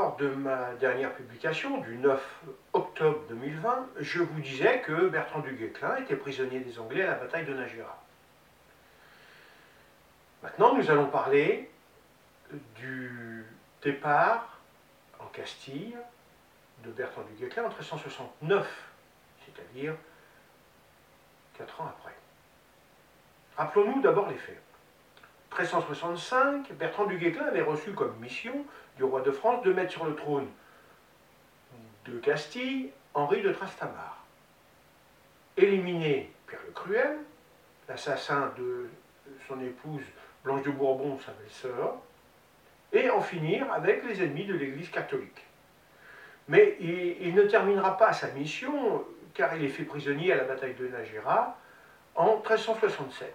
lors de ma dernière publication du 9 octobre 2020, je vous disais que Bertrand du Guesclin était prisonnier des Anglais à la bataille de Nájera. Maintenant, nous allons parler du départ en Castille de Bertrand du Guesclin en 1369, c'est-à-dire quatre ans après. Rappelons-nous d'abord les faits. 1365, Bertrand du Guesclin avait reçu comme mission du roi de France de mettre sur le trône de Castille Henri de Trastamare. Éliminer Pierre le Cruel, l'assassin de son épouse Blanche de Bourbon, sa belle-sœur, et en finir avec les ennemis de l'Église catholique. Mais il, ne terminera pas sa mission, car il est fait prisonnier à la bataille de Nájera en 1367.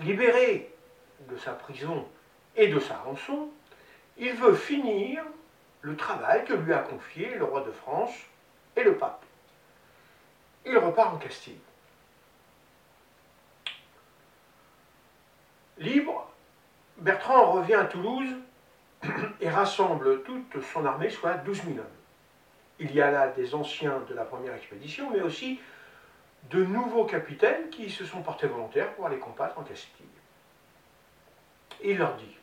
Libéré de sa prison et de sa rançon, il veut finir le travail que lui a confié le roi de France et le pape. Il repart en Castille. Libre, Bertrand revient à Toulouse et rassemble toute son armée, soit 12 000 hommes. Il y a là des anciens de la première expédition, mais aussi de nouveaux capitaines qui se sont portés volontaires pour aller combattre en Castille. Il leur dit,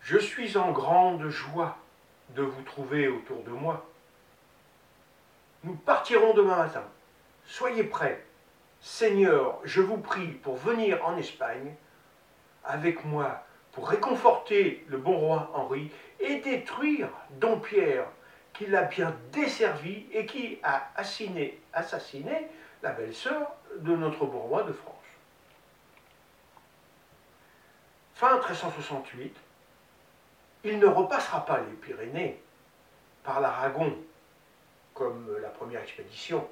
Je suis en grande joie de vous trouver autour de moi. Nous partirons demain matin. Soyez prêts. Seigneur, je vous prie pour venir en Espagne avec moi pour réconforter le bon roi Henri et détruire Don Pierre, qui l'a bien desservi et qui a assassiné, assassiné la belle-sœur de notre bon roi de France. Fin 1368, il ne repassera pas les Pyrénées par l'Aragon, comme la première expédition,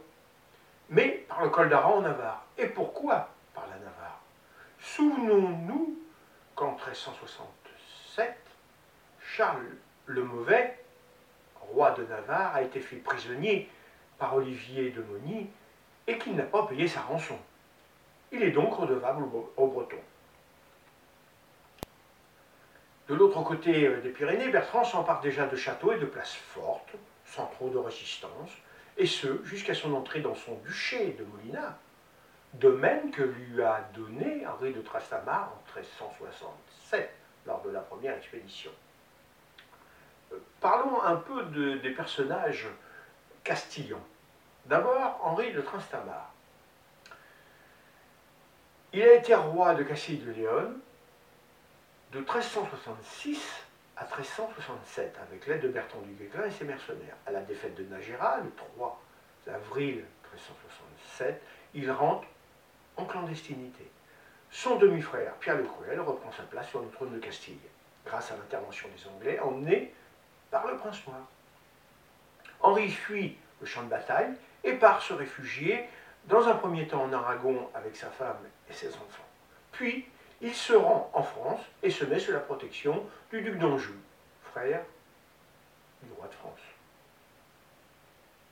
mais par le col d'Aran en Navarre. Et pourquoi par la Navarre? Souvenons-nous qu'en 1367, Charles le Mauvais, roi de Navarre, a été fait prisonnier par Olivier de Moni et qu'il n'a pas payé sa rançon. Il est donc redevable aux Bretons. De l'autre côté euh, des Pyrénées, Bertrand s'empare déjà de châteaux et de places fortes, sans trop de résistance, et ce, jusqu'à son entrée dans son duché de Molina, domaine que lui a donné Henri de Trastamare en 1367, lors de la première expédition. Euh, parlons un peu des personnages castillans. D'abord, Henri de Trastamare. Il a été roi de Castille de Léon de 1366 à 1367, avec l'aide de Bertrand du Guesclin et ses mercenaires. À la défaite de Nájera, le 3 avril 1367, il rentre en clandestinité. Son demi-frère, Pierre le Cruel, reprend sa place sur le trône de Castille, grâce à l'intervention des Anglais, emmené par le prince noir. Henri fuit le champ de bataille et part se réfugier, dans un premier temps en Aragon avec sa femme et ses enfants. Puis, il se rend en France et se met sous la protection du duc d'Anjou, frère du roi de France.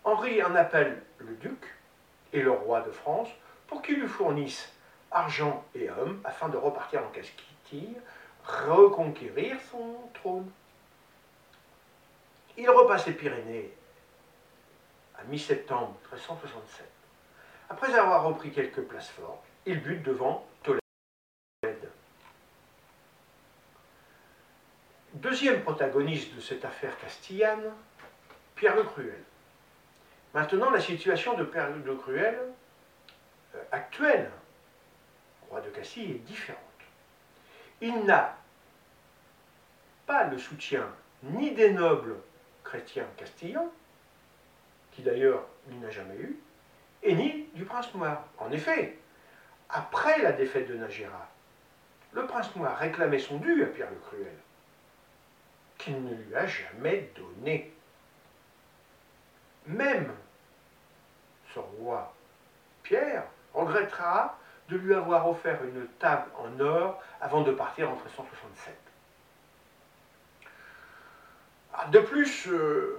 Henri en appelle le duc et le roi de France pour qu'ils lui fournissent argent et hommes afin de repartir en Castille, reconquérir son trône. Il repasse les Pyrénées à mi-septembre 1367. Après avoir repris quelques places fortes, il bute devant Tolède. Deuxième protagoniste de cette affaire castillane, Pierre le Cruel. Maintenant, la situation de Pierre le Cruel, euh, actuelle, roi de Castille, est différente. Il n'a pas le soutien ni des nobles chrétiens castillans, qui d'ailleurs il n'a jamais eu, et ni du prince noir. En effet, après la défaite de Nájera, le prince noir réclamait son dû à Pierre le Cruel ne lui a jamais donné. Même ce roi Pierre regrettera de lui avoir offert une table en or avant de partir en 1367. Ah, de plus, euh,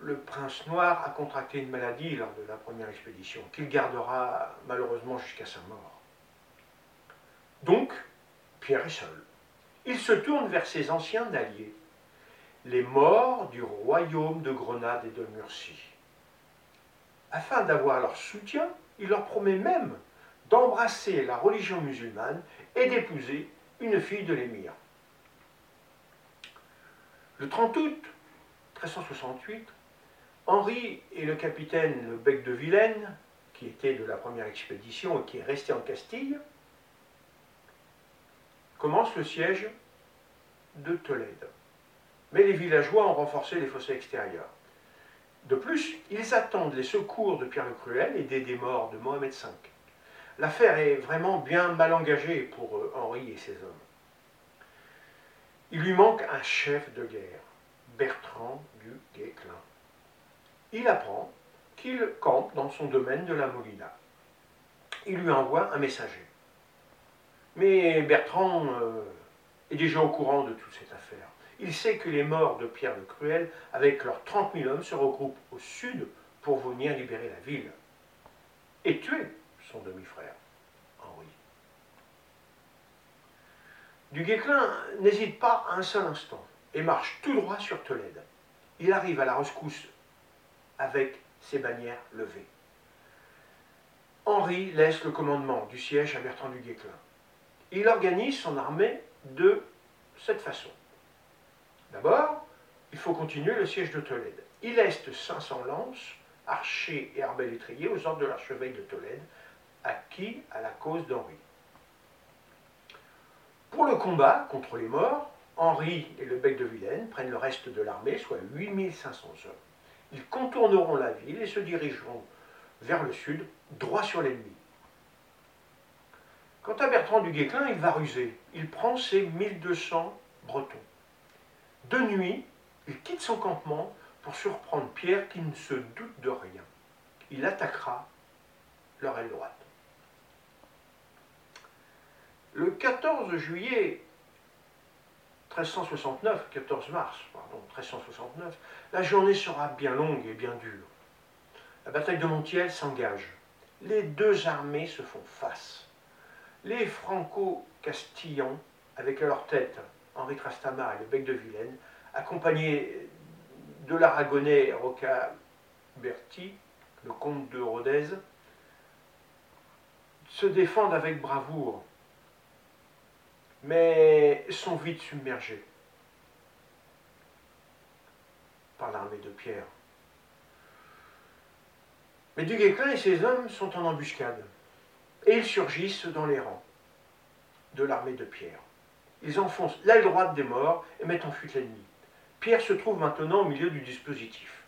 le prince noir a contracté une maladie lors de la première expédition, qu'il gardera malheureusement jusqu'à sa mort. Donc, Pierre est seul. Il se tourne vers ses anciens alliés, les morts du royaume de Grenade et de Murcie. Afin d'avoir leur soutien, il leur promet même d'embrasser la religion musulmane et d'épouser une fille de l'émir. Le 30 août 1368, Henri et le capitaine Bec de Vilaine, qui était de la première expédition et qui est resté en Castille, commencent le siège de Tolède. Mais les villageois ont renforcé les fossés extérieurs. De plus, ils attendent les secours de Pierre le Cruel et des morts de Mohamed V. L'affaire est vraiment bien mal engagée pour euh, Henri et ses hommes. Il lui manque un chef de guerre, Bertrand du Guesclin. Il apprend qu'il campe dans son domaine de la Molina. Il lui envoie un messager. Mais Bertrand euh, est déjà au courant de toute cette affaire. Il sait que les morts de Pierre le Cruel, avec leurs 30 000 hommes, se regroupent au sud pour venir libérer la ville et tuer son demi-frère, Henri. Du Guesclin n'hésite pas un seul instant et marche tout droit sur Tolède. Il arrive à la rescousse avec ses bannières levées. Henri laisse le commandement du siège à Bertrand du Guesclin. Il organise son armée de cette façon. D'abord, il faut continuer le siège de Tolède. Il laisse 500 lances, archers et arbalétriers aux ordres de l'archevêque de Tolède, acquis à la cause d'Henri. Pour le combat contre les morts, Henri et le bec de Vilaine prennent le reste de l'armée, soit 8500 hommes. Ils contourneront la ville et se dirigeront vers le sud, droit sur l'ennemi. Quant à Bertrand du Guesclin, il va ruser. Il prend ses 1200 Bretons. De nuit, il quitte son campement pour surprendre Pierre qui ne se doute de rien. Il attaquera leur aile droite. Le 14 juillet 1369, 14 mars, pardon, 1369, la journée sera bien longue et bien dure. La bataille de Montiel s'engage. Les deux armées se font face. Les Franco-Castillans, avec à leur tête Henri Trastamar et le bec de Vilaine, accompagnés de l'Aragonais Roca Berti, le comte de Rodez, se défendent avec bravoure mais sont vite submergés par l'armée de Pierre. Mais Duguesclin et ses hommes sont en embuscade, et ils surgissent dans les rangs de l'armée de Pierre. Ils enfoncent l'aile droite des morts et mettent en fuite l'ennemi. Pierre se trouve maintenant au milieu du dispositif.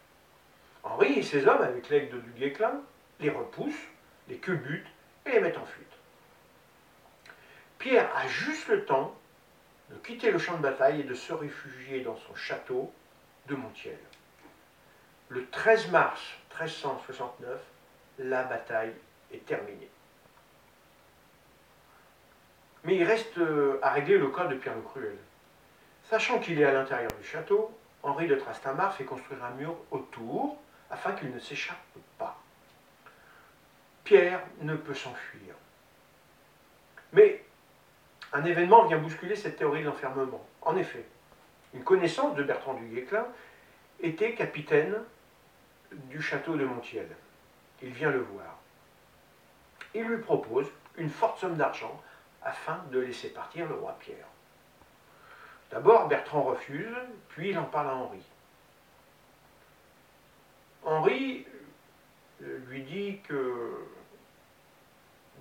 Henri et ses hommes, avec l'aide de Duguesclin, les repoussent, les culbutent et les mettent en fuite. Pierre a juste le temps de quitter le champ de bataille et de se réfugier dans son château de Montiel. Le 13 mars 1369, la bataille est terminée. Mais il reste euh, à régler le cas de Pierre le Cruel. Sachant qu'il est à l'intérieur du château, Henri de Trastamar fait construire un mur autour afin qu'il ne s'échappe pas. Pierre ne peut s'enfuir. Mais un événement vient bousculer cette théorie de l'enfermement. En effet, une connaissance de Bertrand du Guesclin était capitaine du château de Montiel. Il vient le voir. Il lui propose une forte somme d'argent afin de laisser partir le roi Pierre. D'abord, Bertrand refuse, puis il en parle à Henri. Henri euh, lui dit que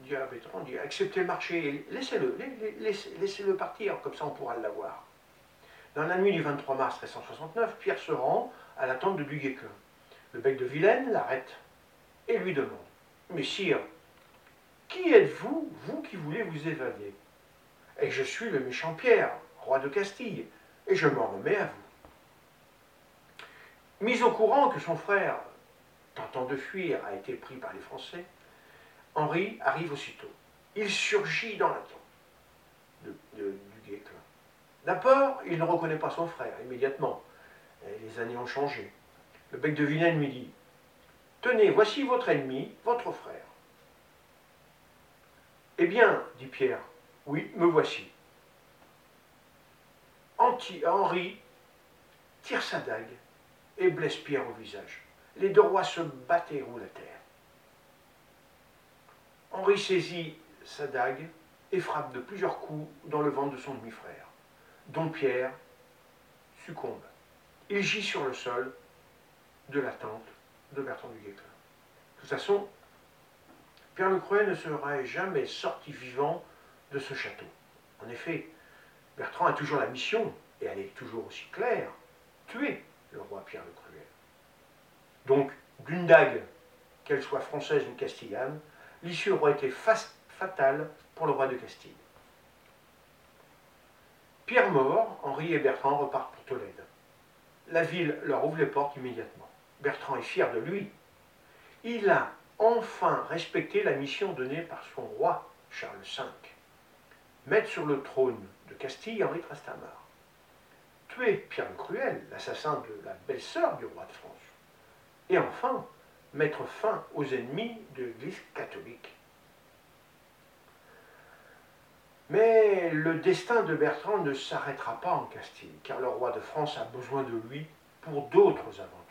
dit à Bertrand, dit acceptez le marché, laissez-le, laissez-le partir, comme ça on pourra l'avoir. Dans la nuit du 23 mars 1369, Pierre se rend à la tente de Duguesclin. Le bec de Vilaine l'arrête et lui demande Mais sire, qui êtes-vous, vous qui voulez vous évader? Et je suis le méchant Pierre, roi de Castille, et je m'en remets à vous. Mis au courant que son frère, tentant de fuir, a été pris par les Français, Henri arrive aussitôt. Il surgit dans la tombe du Guesclin. D'abord, il ne reconnaît pas son frère immédiatement. Les années ont changé. Le bec de Vilaine lui dit Tenez, voici votre ennemi, votre frère. Eh bien, dit Pierre, oui, me voici. Henri tire sa dague et blesse Pierre au visage. Les deux rois se battent et roulent à terre. Henri saisit sa dague et frappe de plusieurs coups dans le ventre de son demi-frère, dont Pierre succombe. Il gît sur le sol de la tente de Bertrand du Guesclin. De toute façon, Pierre le Cruel ne serait jamais sorti vivant de ce château. En effet, Bertrand a toujours la mission, et elle est toujours aussi claire, tuer le roi Pierre le Cruel. Donc, d'une dague, qu'elle soit française ou castillane, l'issue aurait été fatale pour le roi de Castille. Pierre mort, Henri et Bertrand repartent pour Tolède. La ville leur ouvre les portes immédiatement. Bertrand est fier de lui. Il a enfin respecté la mission donnée par son roi, Charles V. Mettre sur le trône de Castille Henri Trastamar. Tuer Pierre le Cruel, l'assassin de la belle-sœur du roi de France. Et enfin, mettre fin aux ennemis de l'Église catholique. Mais le destin de Bertrand ne s'arrêtera pas en Castille, car le roi de France a besoin de lui pour d'autres aventures.